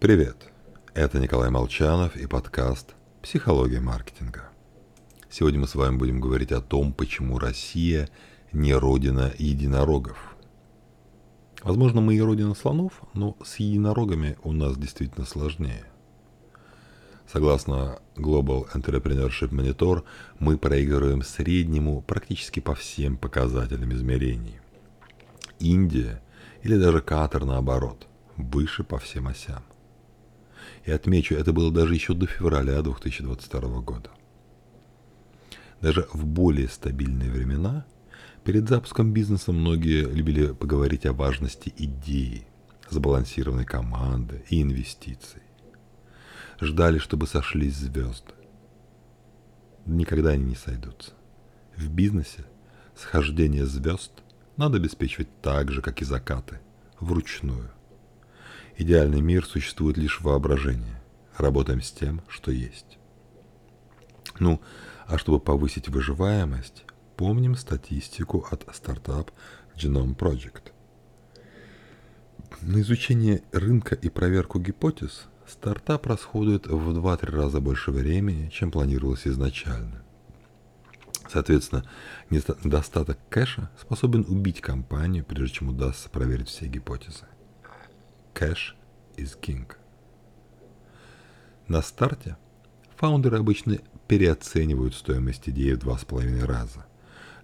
Привет! Это Николай Молчанов и подкаст «Психология маркетинга». Сегодня мы с вами будем говорить о том, почему Россия не родина единорогов. Возможно, мы и родина слонов, но с единорогами у нас действительно сложнее. Согласно Global Entrepreneurship Monitor, мы проигрываем среднему практически по всем показателям измерений. Индия или даже Катар наоборот, выше по всем осям. И отмечу, это было даже еще до февраля 2022 года. Даже в более стабильные времена перед запуском бизнеса многие любили поговорить о важности идеи, сбалансированной команды и инвестиций. Ждали, чтобы сошлись звезды. Никогда они не сойдутся. В бизнесе схождение звезд надо обеспечивать так же, как и закаты, вручную. Идеальный мир существует лишь в воображении. Работаем с тем, что есть. Ну, а чтобы повысить выживаемость, помним статистику от стартап Genome Project. На изучение рынка и проверку гипотез стартап расходует в 2-3 раза больше времени, чем планировалось изначально. Соответственно, недостаток кэша способен убить компанию, прежде чем удастся проверить все гипотезы. Cash is king. На старте фаундеры обычно переоценивают стоимость идеи в два с половиной раза.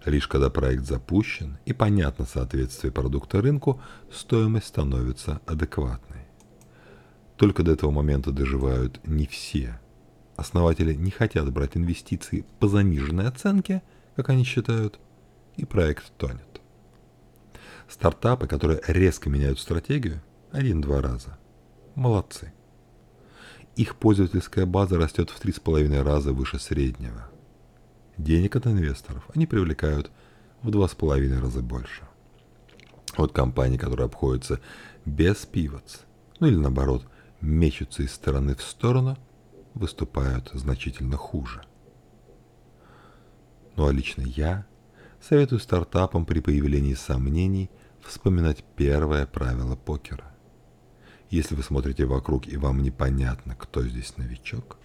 Лишь когда проект запущен и понятно соответствие продукта рынку, стоимость становится адекватной. Только до этого момента доживают не все. Основатели не хотят брать инвестиции по заниженной оценке, как они считают, и проект тонет. Стартапы, которые резко меняют стратегию, один-два раза. Молодцы. Их пользовательская база растет в три с половиной раза выше среднего. Денег от инвесторов они привлекают в два с половиной раза больше. Вот компании, которые обходятся без пивотс, ну или наоборот, мечутся из стороны в сторону, выступают значительно хуже. Ну а лично я советую стартапам при появлении сомнений вспоминать первое правило покера. Если вы смотрите вокруг и вам непонятно, кто здесь новичок,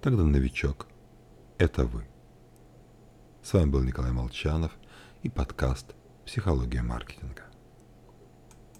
тогда новичок – это вы. С вами был Николай Молчанов и подкаст «Психология маркетинга».